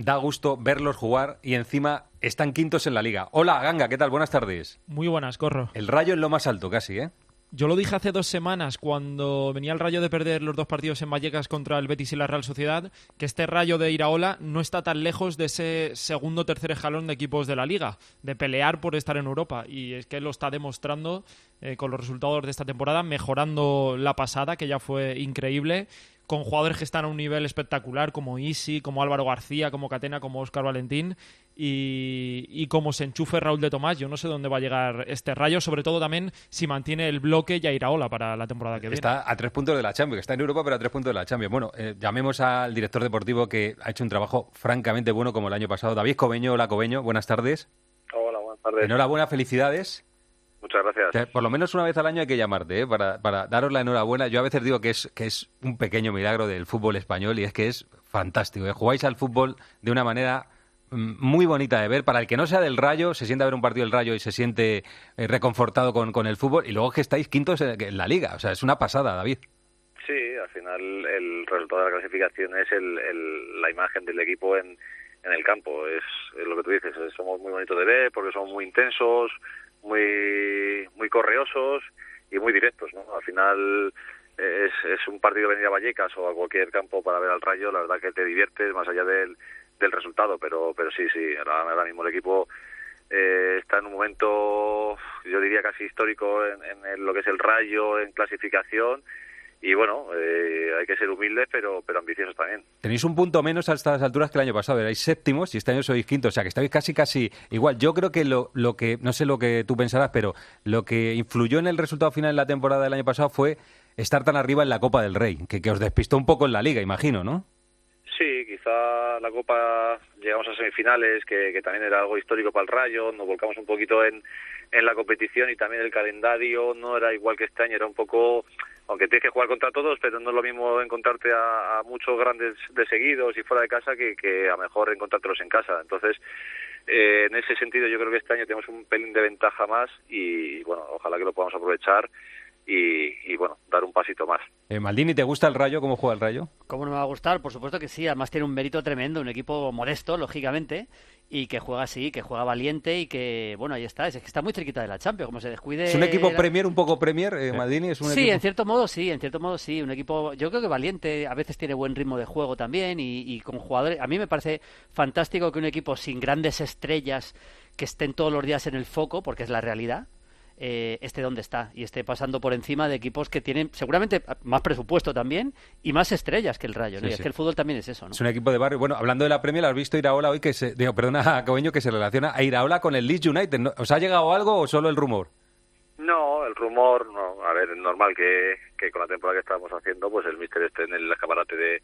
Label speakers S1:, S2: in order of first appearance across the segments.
S1: Da gusto verlos jugar y encima están quintos en la liga. Hola, Ganga, ¿qué tal? Buenas tardes.
S2: Muy buenas, Corro.
S1: El rayo en lo más alto casi, ¿eh?
S2: Yo lo dije hace dos semanas cuando venía el Rayo de perder los dos partidos en Vallecas contra el Betis y la Real Sociedad, que este Rayo de Iraola no está tan lejos de ese segundo o tercer escalón de equipos de la liga, de pelear por estar en Europa. Y es que lo está demostrando eh, con los resultados de esta temporada, mejorando la pasada, que ya fue increíble, con jugadores que están a un nivel espectacular, como Isi, como Álvaro García, como Catena, como Oscar Valentín, y, como se enchufe Raúl de Tomás, yo no sé dónde va a llegar este rayo, sobre todo también si mantiene el bloque y a Iraola para la temporada que
S1: viene. Está a tres puntos de la Champions, está en Europa, pero a tres puntos de la Champions. Bueno, eh, llamemos al director deportivo que ha hecho un trabajo francamente bueno como el año pasado. David Cobeño, hola Cobeño, buenas tardes.
S3: Hola, buenas tardes.
S1: Enhorabuena, felicidades.
S3: Muchas gracias.
S1: Por lo menos una vez al año hay que llamarte ¿eh? para, para daros la enhorabuena. Yo a veces digo que es, que es un pequeño milagro del fútbol español y es que es fantástico. ¿eh? Jugáis al fútbol de una manera mm, muy bonita de ver. Para el que no sea del Rayo, se siente a ver un partido del Rayo y se siente eh, reconfortado con, con, el fútbol. Y luego que estáis quintos en, la liga. O sea, es una pasada, David.
S3: Sí, al final el resultado de la clasificación es el, la imagen del equipo en, en el campo. Es, es, lo que tú dices. Somos muy bonitos de ver porque somos muy intensos, muy, muy correosos y muy directos, ¿no? Al final es, es un partido venir a Vallecas o a cualquier campo para ver al Rayo, la verdad que te diviertes más allá del, del resultado, pero, pero sí, sí, ahora, mismo el equipo eh, está en un momento, yo diría casi histórico en, en, lo que es el Rayo, en clasificación, y bueno, eh, hay que ser humildes pero, pero ambiciosos también.
S1: Tenéis un punto menos a estas alturas que el año pasado, erais séptimos y este año sois quintos, o sea que estáis casi casi igual. Yo creo que lo, lo que, no sé lo que tú pensarás, pero lo que influyó en el resultado final de la temporada del año pasado fue estar tan arriba en la Copa del Rey, que, que os despistó un poco en la liga, imagino, ¿no?
S3: Sí, quizá la Copa llegamos a semifinales, que, que también era algo histórico para el Rayo, nos volcamos un poquito en, en la competición y también el calendario no era igual que este año, era un poco aunque tienes que jugar contra todos, pero no es lo mismo encontrarte a, muchos grandes de seguidos y fuera de casa que, a mejor encontrártelos en casa. Entonces, eh, en ese sentido yo creo que este año tenemos un pelín de ventaja más y bueno, ojalá que lo podamos aprovechar y, bueno, dar un pasito más.
S1: Eh, Maldini, ¿te gusta el Rayo? ¿Cómo juega el Rayo?
S4: ¿Cómo no me va a gustar? Por supuesto que sí. Además tiene un mérito tremendo, un equipo modesto, lógicamente, y que juega así, que juega valiente y que, bueno, ahí está. Es que está muy cerquita de la Champions, como se descuide.
S1: ¿Es un equipo Premier, un poco Premier, eh, Maldini? ¿Es un
S4: sí, en cierto modo sí, en cierto modo sí. Un equipo, yo creo que valiente, a veces tiene buen ritmo de juego también y, y con jugadores. A mí me parece fantástico que un equipo sin grandes estrellas que estén todos los días en el foco, porque es la realidad, eh, esté donde está y esté pasando por encima de equipos que tienen seguramente más presupuesto también y más estrellas que el Rayo. Es que el fútbol también es eso. ¿no?
S1: Es un equipo de barrio. Bueno, hablando de la Premier, ¿has visto Iraola hoy que se, digo, perdona, Cobeño, que se relaciona a Iraola con el Leeds United? ¿Os ha llegado algo o solo el rumor?
S3: No, el rumor, no. A ver, es normal que, que con la temporada que estamos haciendo, pues el Mister esté en el escaparate de,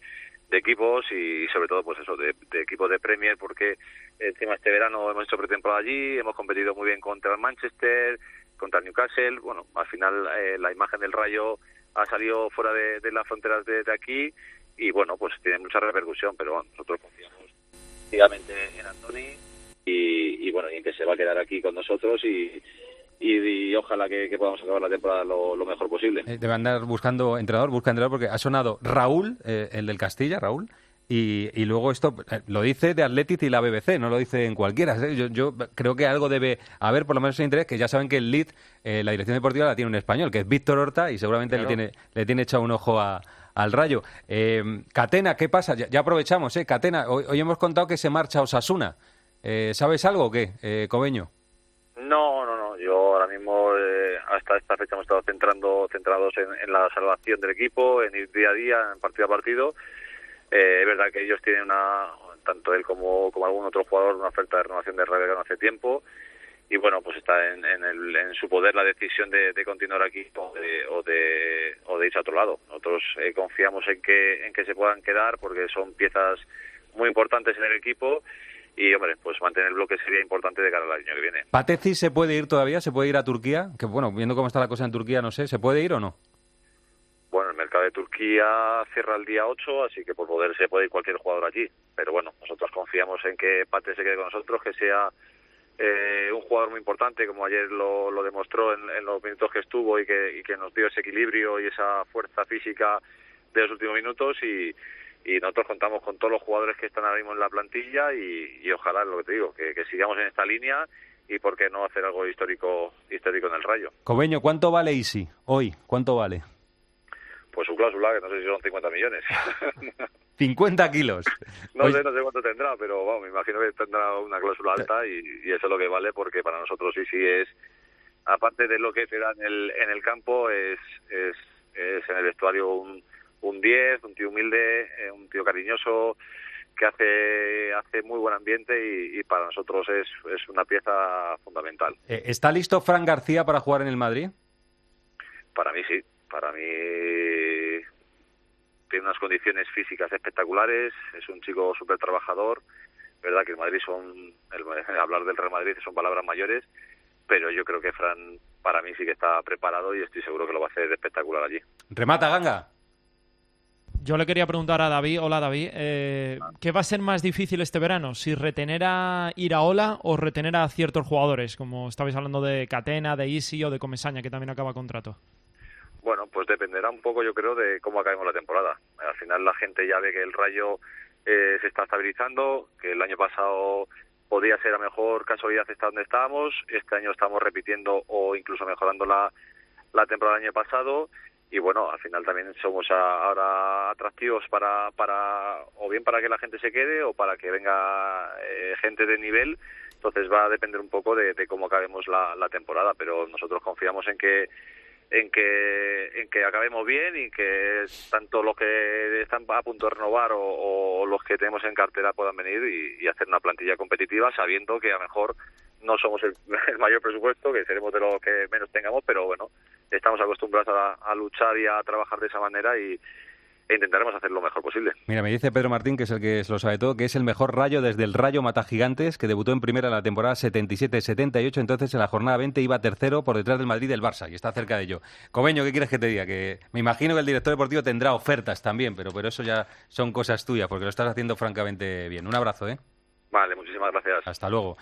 S3: de equipos y sobre todo pues eso de, de, equipos de Premier porque encima este verano hemos hecho pretemporada allí hemos competido muy bien contra el Manchester contra Newcastle. Bueno, al final eh, la imagen del Rayo ha salido fuera de, las fronteras de, aquí y bueno, pues tiene mucha repercusión, pero nosotros confiamos en Antoni y, bueno, y en que se va a quedar aquí con nosotros y, y, ojalá que, podamos acabar la temporada lo, mejor posible.
S1: Eh, debe andar buscando entrenador, busca entrenador porque ha sonado Raúl, eh, el del Castilla, Raúl, y, y, luego esto eh, lo dice de Athletic y la BBC, no lo dice en cualquiera. ¿eh? Yo, yo, creo que algo debe haber, por lo menos en interés, que ya saben que el lead, eh, la dirección deportiva la tiene un español, que es Víctor Horta, y seguramente le, tiene, le tiene echado un ojo a, al rayo. Catena, ¿qué pasa? Ya, aprovechamos, ¿eh? Catena, hoy, hemos contado que se marcha Osasuna. ¿Sabes algo o qué, Cobeño?
S3: No, no, no. Yo ahora mismo, hasta esta fecha, hemos estado centrando, centrados en, en la salvación del equipo, en ir día a día, en partido a partido eh, es verdad que ellos tienen una, tanto él como, como algún otro jugador, una oferta de renovación de no hace tiempo y bueno, pues está en, en, el, en su poder la decisión de, continuar aquí o de, o de, o de irse a otro lado. Nosotros eh, confiamos en que, en que se puedan quedar porque son piezas muy importantes en el equipo y hombre, pues mantener el bloque sería importante de cara al año que viene.
S1: ¿Pateci se puede ir todavía? ¿Se puede ir a Turquía? Que bueno, viendo cómo está la cosa en Turquía, no sé, ¿se puede ir o no?
S3: De Turquía cierra el día 8, así que por poder se puede ir cualquier jugador allí. Pero bueno, nosotros confiamos en que Pate se quede con nosotros, que sea eh, un jugador muy importante, como ayer lo, demostró en, los minutos que estuvo y que, y nos dio ese equilibrio y esa fuerza física de los últimos minutos y, y nosotros contamos con todos los jugadores que están ahora mismo en la plantilla y, ojalá, lo que te digo, que, sigamos en esta línea y por qué no hacer algo histórico histórico en el Rayo.
S1: Cobeño, ¿cuánto vale Isi hoy? ¿Cuánto vale?
S3: Pues su cláusula, que no sé si son 50 millones.
S1: 50 kilos.
S3: no sé, no sé cuánto tendrá, pero vamos, me imagino que tendrá una cláusula alta y, eso es lo que vale porque para nosotros Isi es, aparte de lo que te da en el, en el campo, es, es, es en el vestuario un un 10, un tío humilde, eh, un tío cariñoso que hace hace muy buen ambiente y, para nosotros es, es, una pieza fundamental.
S1: Eh, ¿Está listo Fran García para jugar en el Madrid?
S3: Para mí sí, para mí tiene unas condiciones físicas espectaculares, es un chico súper trabajador, verdad que el Madrid son, el, hablar del Real Madrid son palabras mayores, pero yo creo que Fran para mí sí que está preparado y estoy seguro que lo va a hacer espectacular allí.
S1: Remata, Ganga.
S2: Yo le quería preguntar a David, hola David, eh, ¿qué va a ser más difícil este verano? ¿Si retener a Iraola o retener a ciertos jugadores? Como estabais hablando de Catena, de Isi o de Comesaña, que también acaba contrato.
S3: Bueno, pues dependerá un poco, yo creo, de cómo acabemos la temporada. Al final la gente ya ve que el Rayo eh, se está estabilizando, que el año pasado podía ser a mejor casualidad estar donde estábamos, este año estamos repitiendo o incluso mejorando la, la temporada del año pasado y bueno, al final también somos ahora atractivos para, para o bien para que la gente se quede o para que venga eh, gente de nivel. Entonces va a depender un poco de, cómo acabemos la, temporada, pero nosotros confiamos en que en que en que acabemos bien y que tanto los que están a punto de renovar o, los que tenemos en cartera puedan venir y, hacer una plantilla competitiva sabiendo que a lo mejor no somos el, mayor presupuesto, que seremos de los que menos tengamos, pero bueno, estamos acostumbrados a, luchar y a trabajar de esa manera y, e intentaremos hacer lo mejor posible.
S1: Mira, me dice Pedro Martín, que es el que lo sabe todo, que es el mejor rayo desde el Rayo Mata Gigantes, que debutó en primera en la temporada 77-78, entonces en la jornada 20 iba tercero por detrás del Madrid y del Barça, y está cerca de ello. Cobeño, ¿qué quieres que te diga? Que me imagino que el director deportivo tendrá ofertas también, pero, pero eso ya son cosas tuyas, porque lo estás haciendo francamente bien. Un abrazo, ¿eh?
S3: Vale, muchísimas gracias.
S1: Hasta luego.